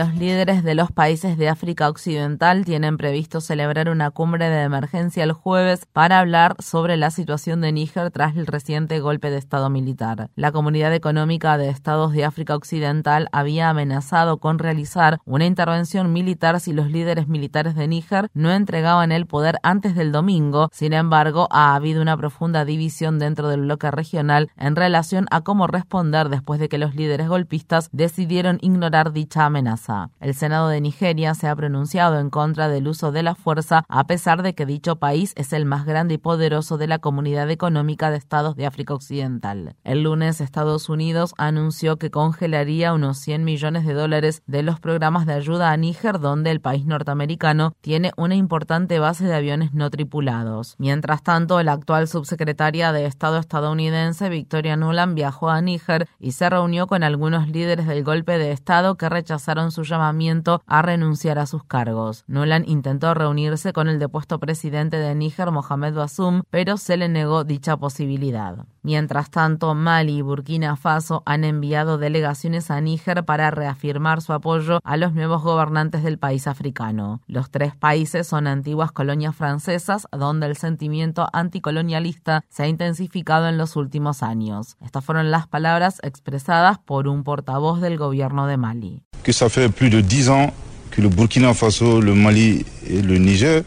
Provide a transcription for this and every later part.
Los líderes de los países de África Occidental tienen previsto celebrar una cumbre de emergencia el jueves para hablar sobre la situación de Níger tras el reciente golpe de Estado militar. La Comunidad Económica de Estados de África Occidental había amenazado con realizar una intervención militar si los líderes militares de Níger no entregaban el poder antes del domingo. Sin embargo, ha habido una profunda división dentro del bloque regional en relación a cómo responder después de que los líderes golpistas decidieron ignorar dicha amenaza. El Senado de Nigeria se ha pronunciado en contra del uso de la fuerza a pesar de que dicho país es el más grande y poderoso de la Comunidad Económica de Estados de África Occidental. El lunes Estados Unidos anunció que congelaría unos 100 millones de dólares de los programas de ayuda a Níger donde el país norteamericano tiene una importante base de aviones no tripulados. Mientras tanto, la actual subsecretaria de Estado estadounidense Victoria Nuland viajó a Níger y se reunió con algunos líderes del golpe de Estado que rechazaron su llamamiento a renunciar a sus cargos. Nolan intentó reunirse con el depuesto presidente de Níger, Mohamed Bazoum, pero se le negó dicha posibilidad. Mientras tanto, Mali y Burkina Faso han enviado delegaciones a Níger para reafirmar su apoyo a los nuevos gobernantes del país africano. Los tres países son antiguas colonias francesas donde el sentimiento anticolonialista se ha intensificado en los últimos años. Estas fueron las palabras expresadas por un portavoz del gobierno de Mali. Que ça fait plus de 10 ans que le Burkina Faso, le Mali et le Niger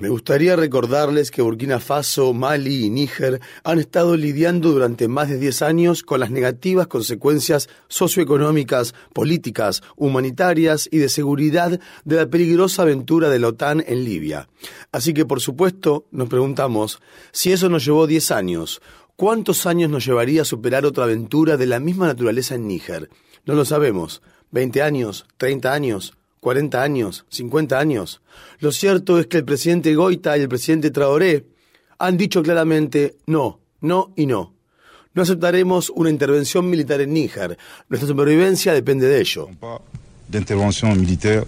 me gustaría recordarles que Burkina Faso, Mali y Níger han estado lidiando durante más de 10 años con las negativas consecuencias socioeconómicas, políticas, humanitarias y de seguridad de la peligrosa aventura de la OTAN en Libia. Así que, por supuesto, nos preguntamos, si eso nos llevó 10 años, ¿cuántos años nos llevaría a superar otra aventura de la misma naturaleza en Níger? No lo sabemos. ¿20 años? ¿30 años? 40 años, 50 años. Lo cierto es que el presidente Goita y el presidente Traoré han dicho claramente no, no y no. No aceptaremos una intervención militar en Níger. Nuestra supervivencia depende de ello. De intervención militar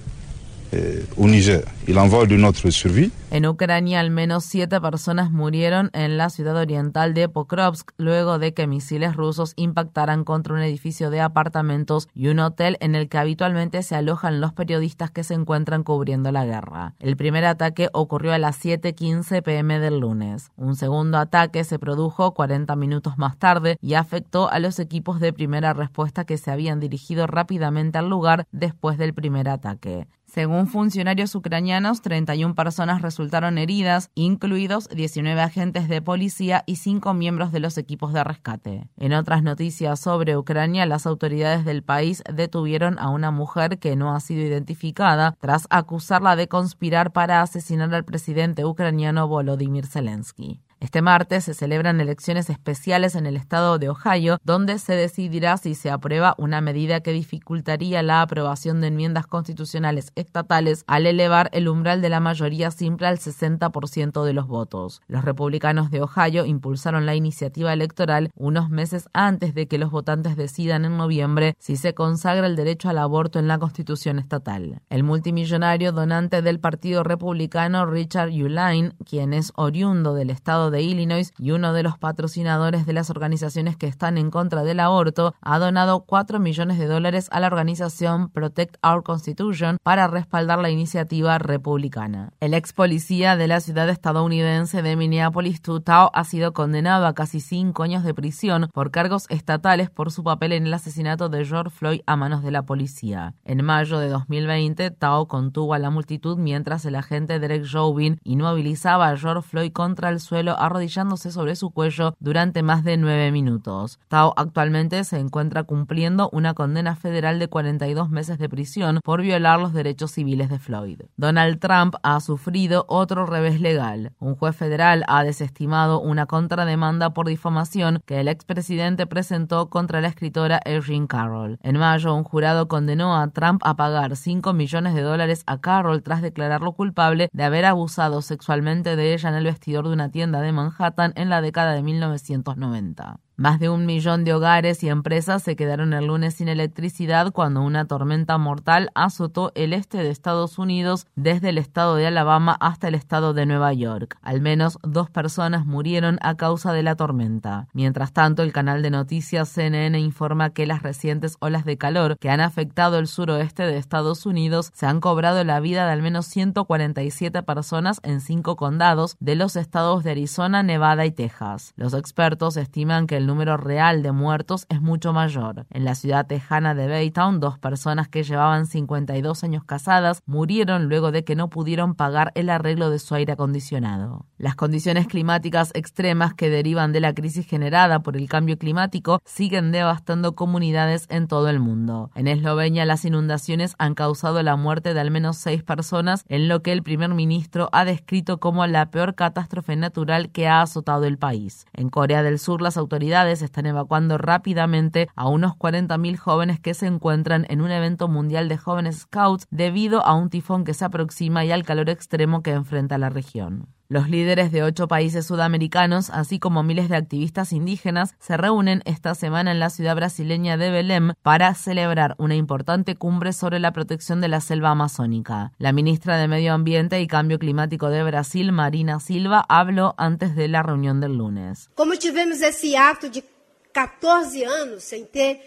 eh, Niger. De survie en Ucrania, al menos siete personas murieron en la ciudad oriental de Pokrovsk luego de que misiles rusos impactaran contra un edificio de apartamentos y un hotel en el que habitualmente se alojan los periodistas que se encuentran cubriendo la guerra. El primer ataque ocurrió a las 7:15 pm del lunes. Un segundo ataque se produjo 40 minutos más tarde y afectó a los equipos de primera respuesta que se habían dirigido rápidamente al lugar después del primer ataque. Según funcionarios ucranianos, 31 personas resultaron heridas, incluidos 19 agentes de policía y 5 miembros de los equipos de rescate. En otras noticias sobre Ucrania, las autoridades del país detuvieron a una mujer que no ha sido identificada tras acusarla de conspirar para asesinar al presidente ucraniano Volodymyr Zelensky. Este martes se celebran elecciones especiales en el estado de Ohio, donde se decidirá si se aprueba una medida que dificultaría la aprobación de enmiendas constitucionales estatales al elevar el umbral de la mayoría simple al 60% de los votos. Los republicanos de Ohio impulsaron la iniciativa electoral unos meses antes de que los votantes decidan en noviembre si se consagra el derecho al aborto en la constitución estatal. El multimillonario donante del Partido Republicano Richard Uline, quien es oriundo del estado de Illinois y uno de los patrocinadores de las organizaciones que están en contra del aborto, ha donado 4 millones de dólares a la organización Protect Our Constitution para respaldar la iniciativa republicana. El ex policía de la ciudad estadounidense de Minneapolis, Tutao, ha sido condenado a casi cinco años de prisión por cargos estatales por su papel en el asesinato de George Floyd a manos de la policía. En mayo de 2020, Tao contuvo a la multitud mientras el agente Derek Chauvin inmovilizaba a George Floyd contra el suelo arrodillándose sobre su cuello durante más de nueve minutos. Tao actualmente se encuentra cumpliendo una condena federal de 42 meses de prisión por violar los derechos civiles de Floyd. Donald Trump ha sufrido otro revés legal. Un juez federal ha desestimado una contrademanda por difamación que el expresidente presentó contra la escritora Erin Carroll. En mayo, un jurado condenó a Trump a pagar 5 millones de dólares a Carroll tras declararlo culpable de haber abusado sexualmente de ella en el vestidor de una tienda de Manhattan en la década de 1990. Más de un millón de hogares y empresas se quedaron el lunes sin electricidad cuando una tormenta mortal azotó el este de Estados Unidos desde el estado de Alabama hasta el estado de Nueva York. Al menos dos personas murieron a causa de la tormenta. Mientras tanto, el canal de noticias CNN informa que las recientes olas de calor que han afectado el suroeste de Estados Unidos se han cobrado la vida de al menos 147 personas en cinco condados de los estados de Arizona, Nevada y Texas. Los expertos estiman que el número real de muertos es mucho mayor. En la ciudad tejana de Baytown, dos personas que llevaban 52 años casadas murieron luego de que no pudieron pagar el arreglo de su aire acondicionado. Las condiciones climáticas extremas que derivan de la crisis generada por el cambio climático siguen devastando comunidades en todo el mundo. En Eslovenia, las inundaciones han causado la muerte de al menos seis personas, en lo que el primer ministro ha descrito como la peor catástrofe natural que ha azotado el país. En Corea del Sur, las autoridades están evacuando rápidamente a unos 40.000 jóvenes que se encuentran en un evento mundial de jóvenes scouts debido a un tifón que se aproxima y al calor extremo que enfrenta la región. Los líderes de ocho países sudamericanos, así como miles de activistas indígenas, se reúnen esta semana en la ciudad brasileña de Belém para celebrar una importante cumbre sobre la protección de la selva amazónica. La ministra de Medio Ambiente y Cambio Climático de Brasil, Marina Silva, habló antes de la reunión del lunes. Como tivemos ese acto de 14 años sin ter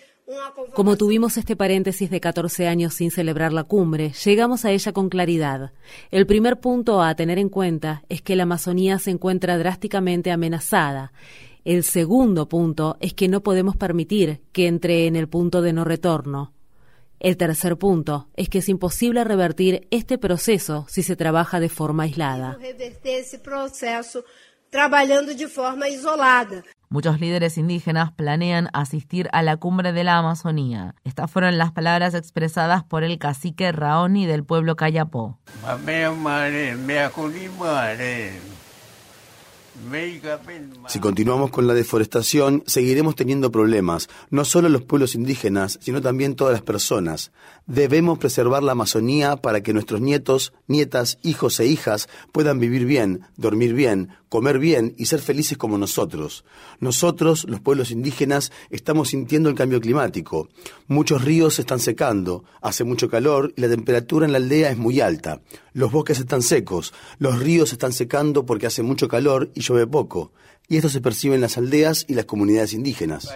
como tuvimos este paréntesis de 14 años sin celebrar la cumbre, llegamos a ella con claridad. El primer punto a tener en cuenta es que la Amazonía se encuentra drásticamente amenazada. El segundo punto es que no podemos permitir que entre en el punto de no retorno. El tercer punto es que es imposible revertir este proceso si se trabaja de forma aislada. Trabajando de forma. Muchos líderes indígenas planean asistir a la cumbre de la Amazonía. Estas fueron las palabras expresadas por el cacique Raoni del pueblo Cayapó. Si continuamos con la deforestación, seguiremos teniendo problemas, no solo los pueblos indígenas, sino también todas las personas. Debemos preservar la Amazonía para que nuestros nietos, nietas, hijos e hijas puedan vivir bien, dormir bien, comer bien y ser felices como nosotros. Nosotros, los pueblos indígenas, estamos sintiendo el cambio climático. Muchos ríos se están secando, hace mucho calor y la temperatura en la aldea es muy alta. Los bosques están secos, los ríos se están secando porque hace mucho calor y llueve poco. Y esto se percibe en las aldeas y las comunidades indígenas.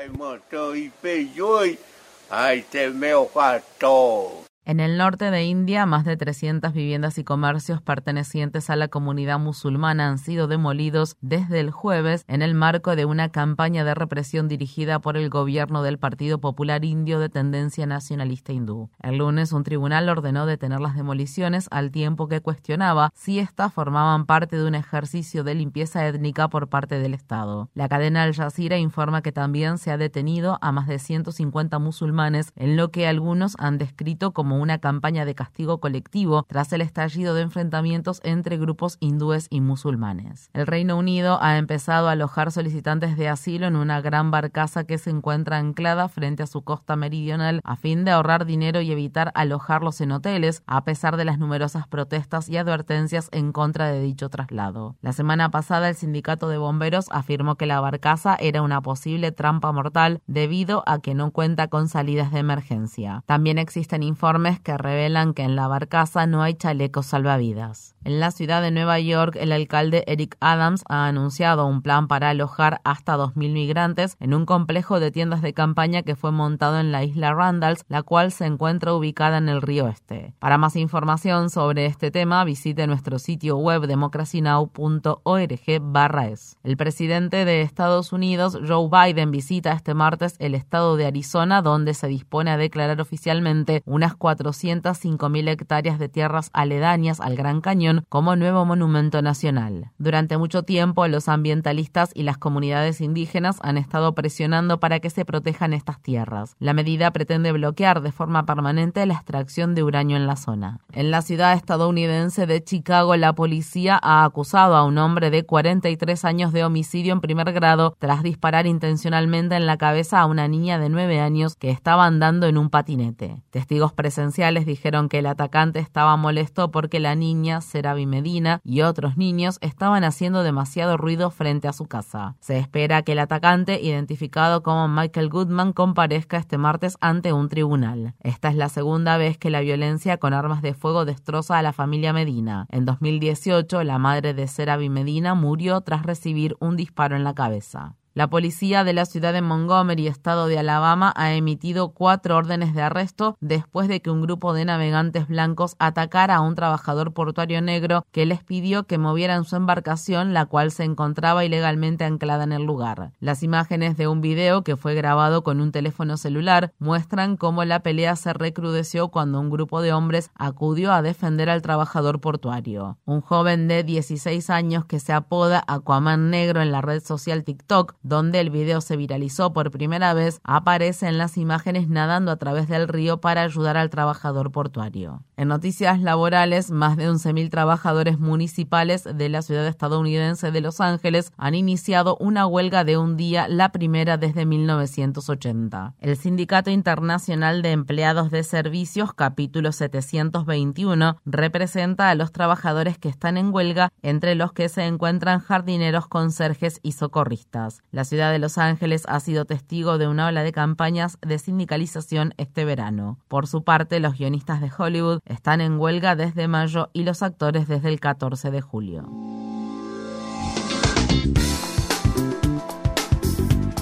En el norte de India, más de 300 viviendas y comercios pertenecientes a la comunidad musulmana han sido demolidos desde el jueves en el marco de una campaña de represión dirigida por el gobierno del Partido Popular Indio de tendencia nacionalista hindú. El lunes, un tribunal ordenó detener las demoliciones al tiempo que cuestionaba si éstas formaban parte de un ejercicio de limpieza étnica por parte del Estado. La cadena Al Jazeera informa que también se ha detenido a más de 150 musulmanes en lo que algunos han descrito como una campaña de castigo colectivo tras el estallido de enfrentamientos entre grupos hindúes y musulmanes. El Reino Unido ha empezado a alojar solicitantes de asilo en una gran barcaza que se encuentra anclada frente a su costa meridional a fin de ahorrar dinero y evitar alojarlos en hoteles, a pesar de las numerosas protestas y advertencias en contra de dicho traslado. La semana pasada el sindicato de bomberos afirmó que la barcaza era una posible trampa mortal debido a que no cuenta con salidas de emergencia. También existen informes que revelan que en la barcaza no hay chalecos salvavidas. En la ciudad de Nueva York, el alcalde Eric Adams ha anunciado un plan para alojar hasta 2.000 migrantes en un complejo de tiendas de campaña que fue montado en la isla Randalls, la cual se encuentra ubicada en el río Este. Para más información sobre este tema, visite nuestro sitio web democracynow.org/es. El presidente de Estados Unidos, Joe Biden, visita este martes el estado de Arizona, donde se dispone a declarar oficialmente unas 405.000 hectáreas de tierras aledañas al Gran Cañón como nuevo monumento nacional. Durante mucho tiempo, los ambientalistas y las comunidades indígenas han estado presionando para que se protejan estas tierras. La medida pretende bloquear de forma permanente la extracción de uranio en la zona. En la ciudad estadounidense de Chicago, la policía ha acusado a un hombre de 43 años de homicidio en primer grado tras disparar intencionalmente en la cabeza a una niña de 9 años que estaba andando en un patinete. Testigos presenciales dijeron que el atacante estaba molesto porque la niña, Serabi Medina, y otros niños estaban haciendo demasiado ruido frente a su casa. Se espera que el atacante, identificado como Michael Goodman, comparezca este martes ante un tribunal. Esta es la segunda vez que la violencia con armas de fuego destroza a la familia Medina. En 2018, la madre de Serabi Medina murió tras recibir un disparo en la cabeza. La policía de la ciudad de Montgomery, estado de Alabama, ha emitido cuatro órdenes de arresto después de que un grupo de navegantes blancos atacara a un trabajador portuario negro que les pidió que movieran su embarcación, la cual se encontraba ilegalmente anclada en el lugar. Las imágenes de un video que fue grabado con un teléfono celular muestran cómo la pelea se recrudeció cuando un grupo de hombres acudió a defender al trabajador portuario. Un joven de 16 años que se apoda Aquaman Negro en la red social TikTok donde el video se viralizó por primera vez, aparece en las imágenes nadando a través del río para ayudar al trabajador portuario. En noticias laborales, más de 11.000 trabajadores municipales de la ciudad estadounidense de Los Ángeles han iniciado una huelga de un día, la primera desde 1980. El Sindicato Internacional de Empleados de Servicios, capítulo 721, representa a los trabajadores que están en huelga, entre los que se encuentran jardineros, conserjes y socorristas. La ciudad de Los Ángeles ha sido testigo de una ola de campañas de sindicalización este verano. Por su parte, los guionistas de Hollywood están en huelga desde mayo y los actores desde el 14 de julio.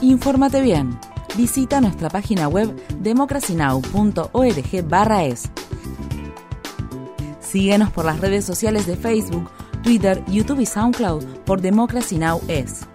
Infórmate bien. Visita nuestra página web democracynow.org/es. Síguenos por las redes sociales de Facebook, Twitter, YouTube y SoundCloud por Democracy Now! es.